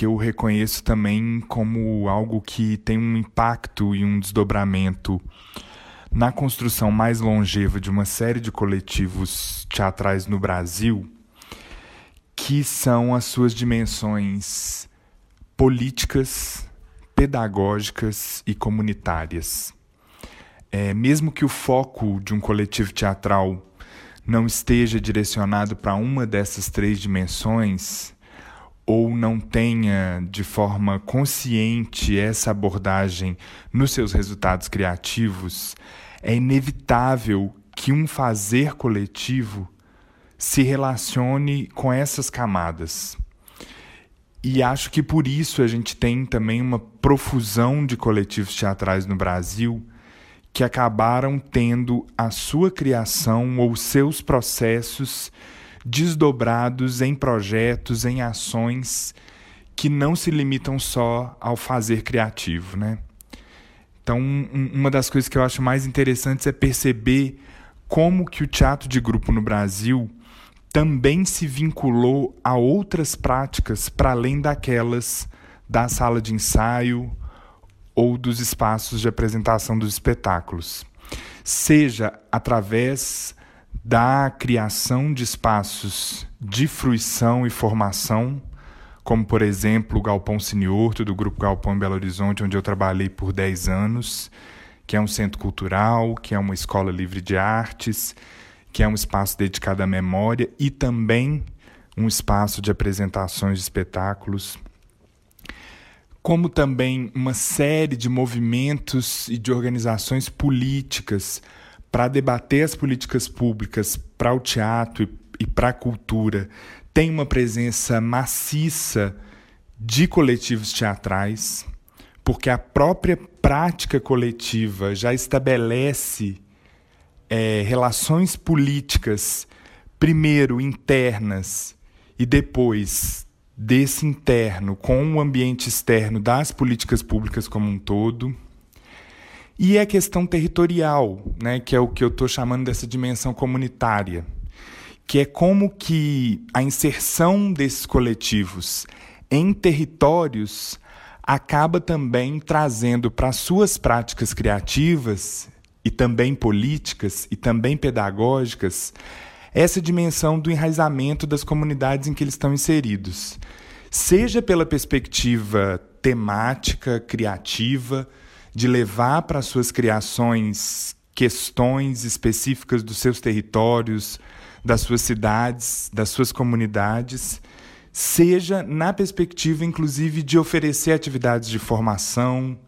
que eu reconheço também como algo que tem um impacto e um desdobramento na construção mais longeva de uma série de coletivos teatrais no Brasil, que são as suas dimensões políticas, pedagógicas e comunitárias. É, mesmo que o foco de um coletivo teatral não esteja direcionado para uma dessas três dimensões, ou não tenha de forma consciente essa abordagem nos seus resultados criativos, é inevitável que um fazer coletivo se relacione com essas camadas. E acho que por isso a gente tem também uma profusão de coletivos teatrais no Brasil que acabaram tendo a sua criação ou seus processos desdobrados em projetos, em ações que não se limitam só ao fazer criativo, né? Então, um, uma das coisas que eu acho mais interessantes é perceber como que o teatro de grupo no Brasil também se vinculou a outras práticas para além daquelas da sala de ensaio ou dos espaços de apresentação dos espetáculos, seja através da criação de espaços de fruição e formação, como por exemplo o Galpão Siniorto, do Grupo Galpão em Belo Horizonte, onde eu trabalhei por 10 anos, que é um centro cultural, que é uma escola livre de artes, que é um espaço dedicado à memória e também um espaço de apresentações de espetáculos como também uma série de movimentos e de organizações políticas para debater as políticas públicas para o teatro e, e para a cultura, tem uma presença maciça de coletivos teatrais, porque a própria prática coletiva já estabelece é, relações políticas, primeiro internas e depois desse interno com o ambiente externo das políticas públicas como um todo. E a questão territorial, né, que é o que eu estou chamando dessa dimensão comunitária, que é como que a inserção desses coletivos em territórios acaba também trazendo para suas práticas criativas e também políticas e também pedagógicas essa dimensão do enraizamento das comunidades em que eles estão inseridos, seja pela perspectiva temática, criativa, de levar para suas criações questões específicas dos seus territórios, das suas cidades, das suas comunidades, seja na perspectiva, inclusive, de oferecer atividades de formação,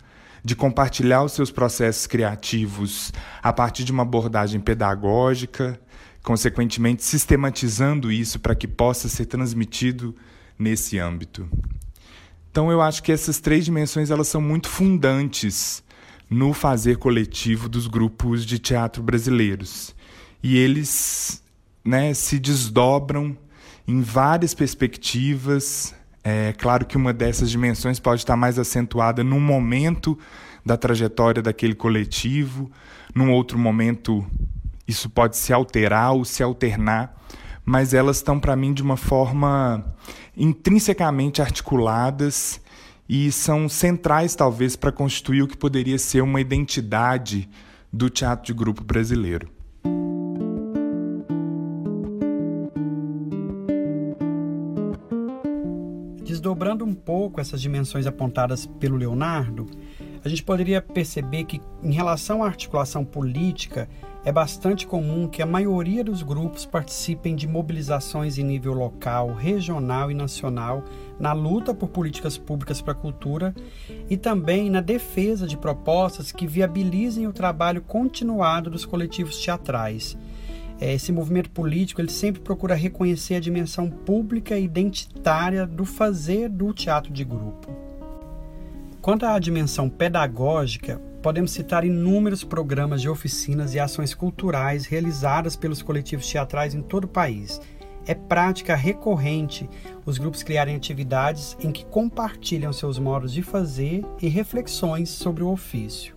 de compartilhar os seus processos criativos a partir de uma abordagem pedagógica consequentemente sistematizando isso para que possa ser transmitido nesse âmbito. Então eu acho que essas três dimensões elas são muito fundantes no fazer coletivo dos grupos de teatro brasileiros. E eles né, se desdobram em várias perspectivas. É claro que uma dessas dimensões pode estar mais acentuada num momento da trajetória daquele coletivo, num outro momento isso pode se alterar ou se alternar, mas elas estão para mim de uma forma intrinsecamente articuladas e são centrais talvez para constituir o que poderia ser uma identidade do teatro de grupo brasileiro. Desdobrando um pouco essas dimensões apontadas pelo Leonardo, a gente poderia perceber que, em relação à articulação política, é bastante comum que a maioria dos grupos participem de mobilizações em nível local, regional e nacional na luta por políticas públicas para a cultura e também na defesa de propostas que viabilizem o trabalho continuado dos coletivos teatrais. É, esse movimento político ele sempre procura reconhecer a dimensão pública e identitária do fazer do teatro de grupo. Quanto à dimensão pedagógica, podemos citar inúmeros programas de oficinas e ações culturais realizadas pelos coletivos teatrais em todo o país. É prática recorrente os grupos criarem atividades em que compartilham seus modos de fazer e reflexões sobre o ofício.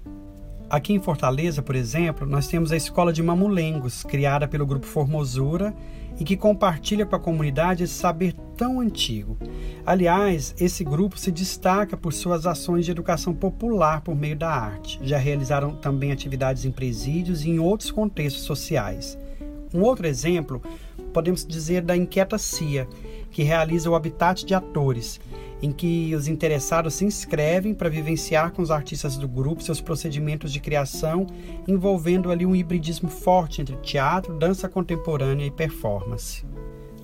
Aqui em Fortaleza, por exemplo, nós temos a Escola de Mamulengos, criada pelo Grupo Formosura e que compartilha com a comunidade esse saber tão antigo. Aliás, esse grupo se destaca por suas ações de educação popular por meio da arte. Já realizaram também atividades em presídios e em outros contextos sociais. Um outro exemplo podemos dizer da Inquieta CIA, que realiza o Habitat de Atores, em que os interessados se inscrevem para vivenciar com os artistas do grupo seus procedimentos de criação, envolvendo ali um hibridismo forte entre teatro, dança contemporânea e performance.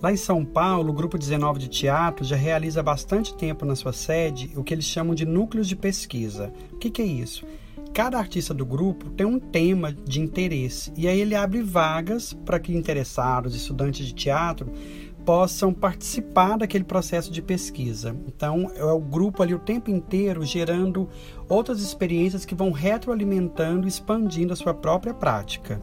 Lá em São Paulo, o Grupo 19 de Teatro já realiza há bastante tempo na sua sede o que eles chamam de núcleos de pesquisa. O que, que é isso? Cada artista do grupo tem um tema de interesse e aí ele abre vagas para que interessados, estudantes de teatro, possam participar daquele processo de pesquisa. Então, é o grupo ali o tempo inteiro gerando outras experiências que vão retroalimentando expandindo a sua própria prática.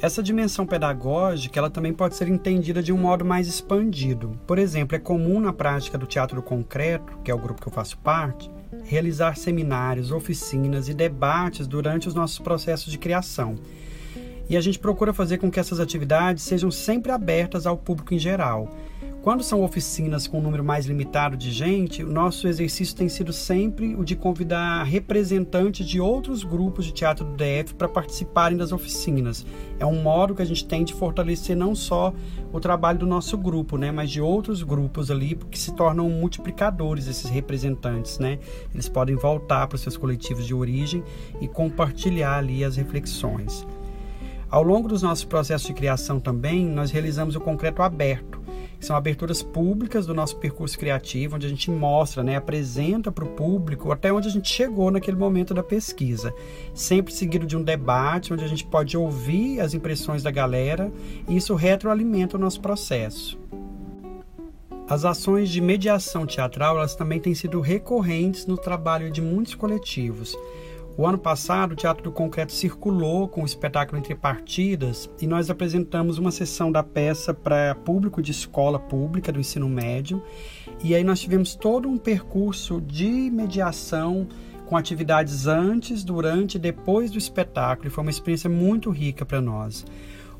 Essa dimensão pedagógica ela também pode ser entendida de um modo mais expandido. Por exemplo, é comum na prática do teatro concreto, que é o grupo que eu faço parte, realizar seminários, oficinas e debates durante os nossos processos de criação. E a gente procura fazer com que essas atividades sejam sempre abertas ao público em geral. Quando são oficinas com um número mais limitado de gente, o nosso exercício tem sido sempre o de convidar representantes de outros grupos de teatro do DF para participarem das oficinas. É um modo que a gente tem de fortalecer não só o trabalho do nosso grupo, né, mas de outros grupos ali, que se tornam multiplicadores esses representantes, né? Eles podem voltar para os seus coletivos de origem e compartilhar ali as reflexões. Ao longo dos nossos processos de criação também, nós realizamos o concreto aberto, que são aberturas públicas do nosso percurso criativo, onde a gente mostra, né, apresenta para o público até onde a gente chegou naquele momento da pesquisa. Sempre seguido de um debate, onde a gente pode ouvir as impressões da galera e isso retroalimenta o nosso processo. As ações de mediação teatral elas também têm sido recorrentes no trabalho de muitos coletivos. O ano passado, o Teatro do Concreto circulou com o espetáculo Entre Partidas e nós apresentamos uma sessão da peça para público de escola pública do ensino médio. E aí nós tivemos todo um percurso de mediação com atividades antes, durante e depois do espetáculo. E foi uma experiência muito rica para nós.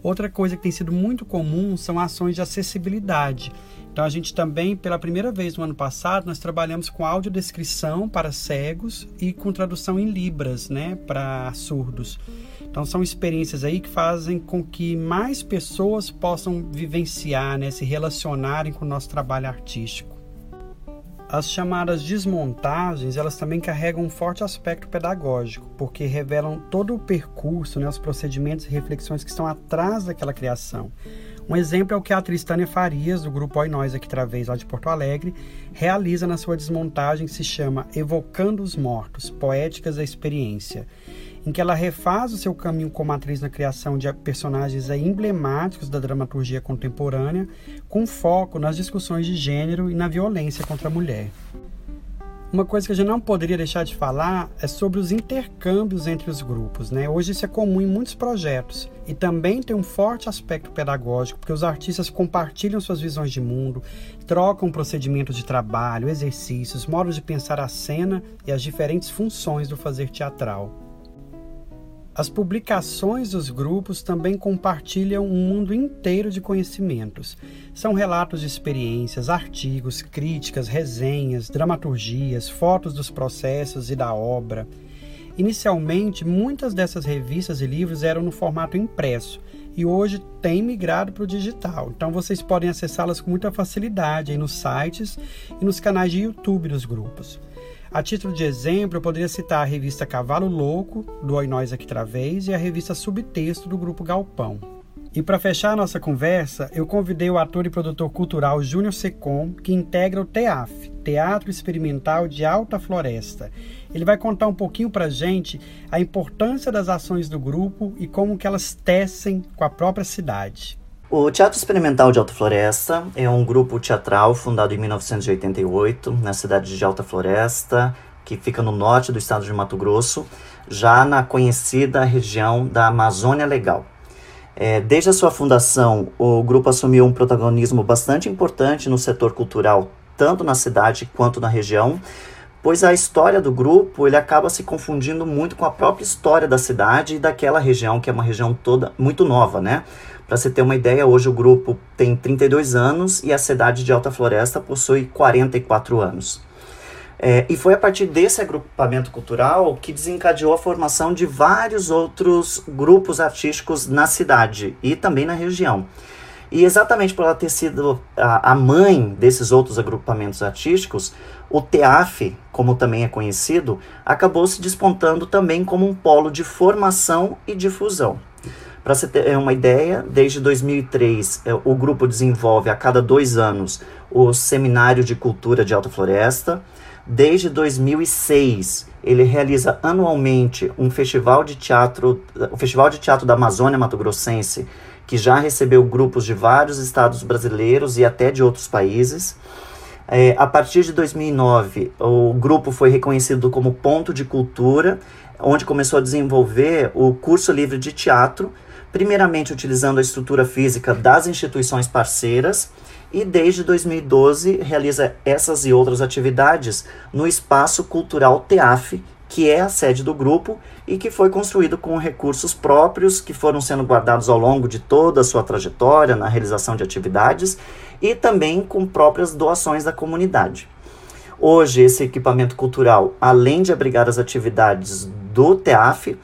Outra coisa que tem sido muito comum são ações de acessibilidade. Então a gente também, pela primeira vez no ano passado, nós trabalhamos com audiodescrição para cegos e com tradução em libras, né, para surdos. Então são experiências aí que fazem com que mais pessoas possam vivenciar, né, se relacionarem com o nosso trabalho artístico. As chamadas desmontagens, elas também carregam um forte aspecto pedagógico, porque revelam todo o percurso, né, os procedimentos e reflexões que estão atrás daquela criação. Um exemplo é o que a atriz Tânia Farias, do grupo Oi Nós aqui Travês, lá de Porto Alegre, realiza na sua desmontagem que se chama Evocando os Mortos, Poéticas da Experiência, em que ela refaz o seu caminho como atriz na criação de personagens emblemáticos da dramaturgia contemporânea, com foco nas discussões de gênero e na violência contra a mulher. Uma coisa que a gente não poderia deixar de falar é sobre os intercâmbios entre os grupos. Né? Hoje isso é comum em muitos projetos e também tem um forte aspecto pedagógico, porque os artistas compartilham suas visões de mundo, trocam procedimentos de trabalho, exercícios, modos de pensar a cena e as diferentes funções do fazer teatral. As publicações dos grupos também compartilham um mundo inteiro de conhecimentos. São relatos de experiências, artigos, críticas, resenhas, dramaturgias, fotos dos processos e da obra. Inicialmente, muitas dessas revistas e livros eram no formato impresso e hoje têm migrado para o digital. Então vocês podem acessá-las com muita facilidade nos sites e nos canais de YouTube dos grupos. A título de exemplo, eu poderia citar a revista Cavalo Louco, do Oi Nós Aqui Travês, e a revista Subtexto, do Grupo Galpão. E para fechar a nossa conversa, eu convidei o ator e produtor cultural Júnior Secom, que integra o TEAF, Teatro Experimental de Alta Floresta. Ele vai contar um pouquinho para a gente a importância das ações do grupo e como que elas tecem com a própria cidade. O Teatro Experimental de Alta Floresta é um grupo teatral fundado em 1988 na cidade de Alta Floresta, que fica no norte do estado de Mato Grosso, já na conhecida região da Amazônia Legal. É, desde a sua fundação, o grupo assumiu um protagonismo bastante importante no setor cultural, tanto na cidade quanto na região, pois a história do grupo ele acaba se confundindo muito com a própria história da cidade e daquela região, que é uma região toda muito nova, né? Para você ter uma ideia, hoje o grupo tem 32 anos e a cidade de Alta Floresta possui 44 anos. É, e foi a partir desse agrupamento cultural que desencadeou a formação de vários outros grupos artísticos na cidade e também na região. E exatamente por ela ter sido a, a mãe desses outros agrupamentos artísticos, o TEAF, como também é conhecido, acabou se despontando também como um polo de formação e difusão. Para você ter uma ideia, desde 2003 é, o grupo desenvolve a cada dois anos o Seminário de Cultura de Alta Floresta. Desde 2006 ele realiza anualmente um festival de teatro, o Festival de Teatro da Amazônia Mato Grossense, que já recebeu grupos de vários estados brasileiros e até de outros países. É, a partir de 2009, o grupo foi reconhecido como ponto de cultura, onde começou a desenvolver o curso livre de teatro, primeiramente utilizando a estrutura física das instituições parceiras, e desde 2012 realiza essas e outras atividades no Espaço Cultural TEAF, que é a sede do grupo e que foi construído com recursos próprios que foram sendo guardados ao longo de toda a sua trajetória na realização de atividades e também com próprias doações da comunidade. Hoje, esse equipamento cultural, além de abrigar as atividades do TEAF,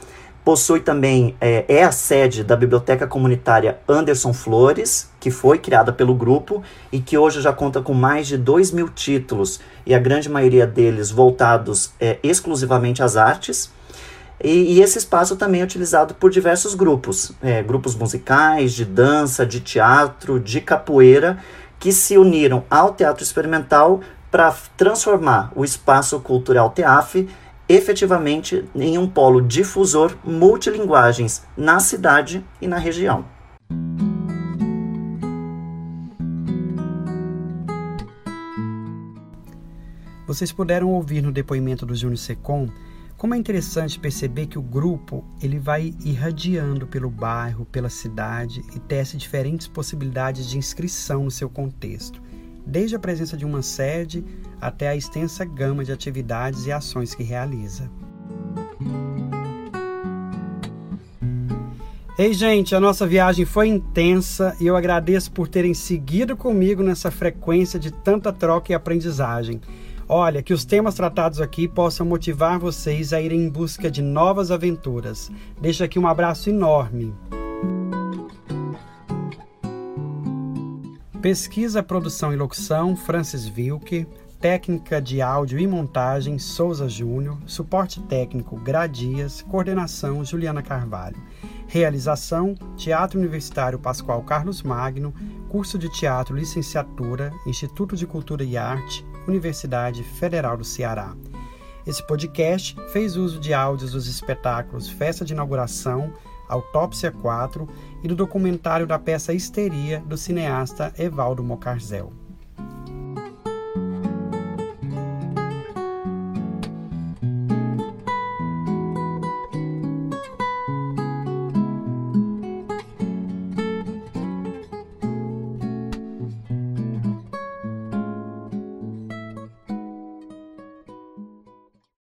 possui também, é, é, a sede da Biblioteca Comunitária Anderson Flores, que foi criada pelo grupo e que hoje já conta com mais de 2 mil títulos, e a grande maioria deles voltados é, exclusivamente às artes. E, e, esse espaço também é utilizado por diversos grupos, é, grupos musicais, de dança, de teatro, de capoeira, que se uniram ao teatro experimental para transformar o espaço cultural TEAF efetivamente em um polo difusor multilinguagens na cidade e na região. Vocês puderam ouvir no depoimento do Júnior Secom como é interessante perceber que o grupo ele vai irradiando pelo bairro, pela cidade e tece diferentes possibilidades de inscrição no seu contexto, desde a presença de uma sede até a extensa gama de atividades e ações que realiza. Ei, gente, a nossa viagem foi intensa e eu agradeço por terem seguido comigo nessa frequência de tanta troca e aprendizagem. Olha, que os temas tratados aqui possam motivar vocês a irem em busca de novas aventuras. Deixo aqui um abraço enorme. Pesquisa, produção e locução, Francis Wilke. Técnica de áudio e montagem, Souza Júnior. Suporte técnico, Gradias. Coordenação, Juliana Carvalho. Realização, Teatro Universitário Pascoal Carlos Magno. Curso de Teatro Licenciatura, Instituto de Cultura e Arte, Universidade Federal do Ceará. Esse podcast fez uso de áudios dos espetáculos Festa de Inauguração, Autópsia 4 e do documentário da peça Histeria do cineasta Evaldo Mocarzel.